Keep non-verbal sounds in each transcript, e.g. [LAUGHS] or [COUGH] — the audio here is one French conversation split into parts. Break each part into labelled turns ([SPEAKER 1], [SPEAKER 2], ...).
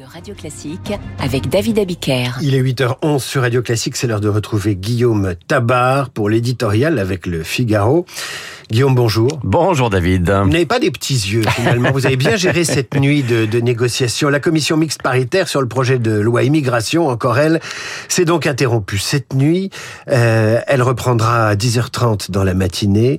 [SPEAKER 1] de Radio Classique avec David Abiker.
[SPEAKER 2] Il est 8h11 sur Radio Classique, c'est l'heure de retrouver Guillaume Tabar pour l'éditorial avec le Figaro. Guillaume, bonjour.
[SPEAKER 3] Bonjour David.
[SPEAKER 2] Vous n'avez pas des petits yeux finalement. Vous avez bien géré [LAUGHS] cette nuit de, de négociation. La commission mixte paritaire sur le projet de loi immigration, encore elle, s'est donc interrompue cette nuit. Euh, elle reprendra à 10h30 dans la matinée.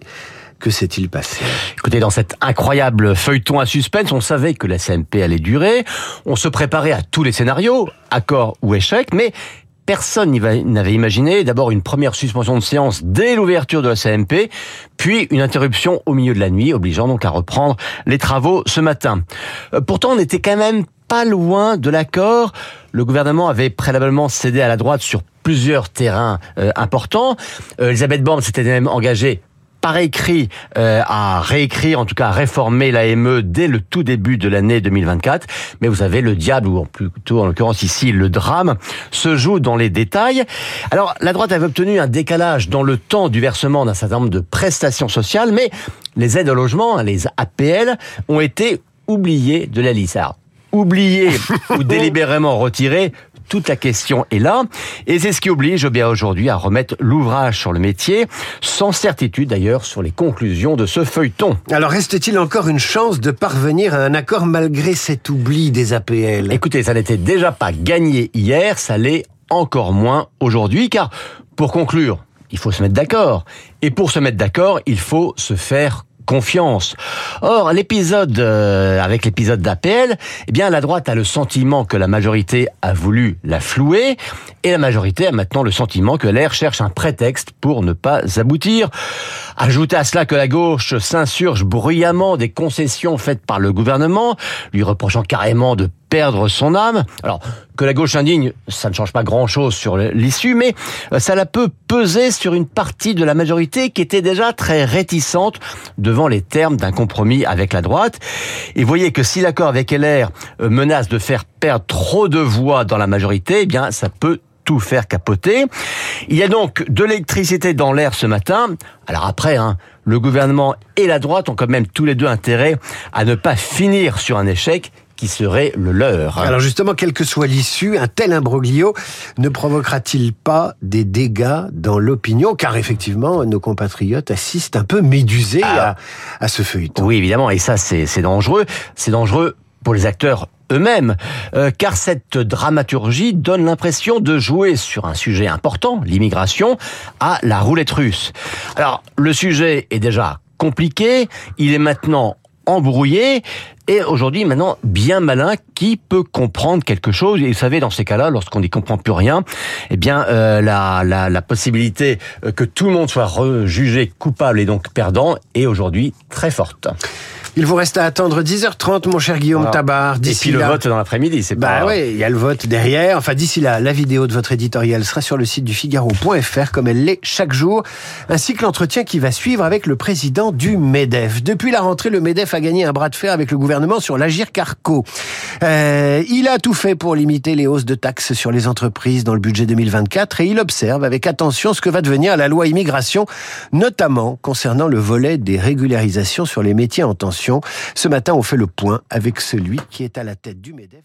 [SPEAKER 2] Que s'est-il passé?
[SPEAKER 3] Écoutez, dans cet incroyable feuilleton à suspense, on savait que la CMP allait durer. On se préparait à tous les scénarios, accord ou échec, mais personne n'avait imaginé d'abord une première suspension de séance dès l'ouverture de la CMP, puis une interruption au milieu de la nuit, obligeant donc à reprendre les travaux ce matin. Euh, pourtant, on était quand même pas loin de l'accord. Le gouvernement avait préalablement cédé à la droite sur plusieurs terrains euh, importants. Euh, Elisabeth Borne s'était même engagée par écrit euh, à réécrire, en tout cas à réformer l'AME dès le tout début de l'année 2024. Mais vous avez le diable, ou plutôt en l'occurrence ici le drame, se joue dans les détails. Alors la droite avait obtenu un décalage dans le temps du versement d'un certain nombre de prestations sociales, mais les aides au logement, les APL, ont été oubliées de la liste. Alors, oubliées [LAUGHS] ou délibérément retirées, toute la question est là. Et c'est ce qui oblige bien aujourd'hui à remettre l'ouvrage sur le métier, sans certitude d'ailleurs sur les conclusions de ce feuilleton.
[SPEAKER 2] Alors reste-t-il encore une chance de parvenir à un accord malgré cet oubli des APL
[SPEAKER 3] Écoutez, ça n'était déjà pas gagné hier, ça l'est encore moins aujourd'hui, car pour conclure, il faut se mettre d'accord. Et pour se mettre d'accord, il faut se faire confiance. Or, l'épisode euh, avec l'épisode d'APL, eh bien la droite a le sentiment que la majorité a voulu la flouer et la majorité a maintenant le sentiment que l'air cherche un prétexte pour ne pas aboutir. Ajoutez à cela que la gauche s'insurge bruyamment des concessions faites par le gouvernement, lui reprochant carrément de perdre son âme. Alors, que la gauche indigne, ça ne change pas grand-chose sur l'issue, mais euh, ça la peut peser sur une partie de la majorité qui était déjà très réticente devant les termes d'un compromis avec la droite. Et voyez que si l'accord avec LR euh, menace de faire perdre trop de voix dans la majorité, eh bien, ça peut tout faire capoter. Il y a donc de l'électricité dans l'air ce matin. Alors après, hein, le gouvernement et la droite ont quand même tous les deux intérêt à ne pas finir sur un échec qui serait le leur.
[SPEAKER 2] Alors justement, quelle que soit l'issue, un tel imbroglio ne provoquera-t-il pas des dégâts dans l'opinion? Car effectivement, nos compatriotes assistent un peu médusés à, à ce feuilleton.
[SPEAKER 3] Oui, évidemment, et ça c'est dangereux. C'est dangereux pour les acteurs eux-mêmes, euh, car cette dramaturgie donne l'impression de jouer sur un sujet important, l'immigration, à la roulette russe. Alors, le sujet est déjà compliqué, il est maintenant embrouillé et aujourd'hui maintenant bien malin qui peut comprendre quelque chose et vous savez dans ces cas-là lorsqu'on n'y comprend plus rien eh bien euh, la, la, la, possibilité que tout le monde soit jugé coupable et donc perdant est aujourd'hui très forte.
[SPEAKER 2] Il vous reste à attendre 10h30, mon cher Guillaume Alors, Tabar.
[SPEAKER 3] Et puis le vote dans l'après-midi, c'est
[SPEAKER 2] bah pas... oui, il y a le vote derrière. Enfin, d'ici là, la vidéo de votre éditorial sera sur le site du Figaro.fr, comme elle l'est chaque jour, ainsi que l'entretien qui va suivre avec le président du MEDEF. Depuis la rentrée, le MEDEF a gagné un bras de fer avec le gouvernement sur l'Agir Carco. Euh, il a tout fait pour limiter les hausses de taxes sur les entreprises dans le budget 2024 et il observe avec attention ce que va devenir la loi immigration, notamment concernant le volet des régularisations sur les métiers en tension ce matin, on fait le point avec celui qui est à la tête du MEDEF.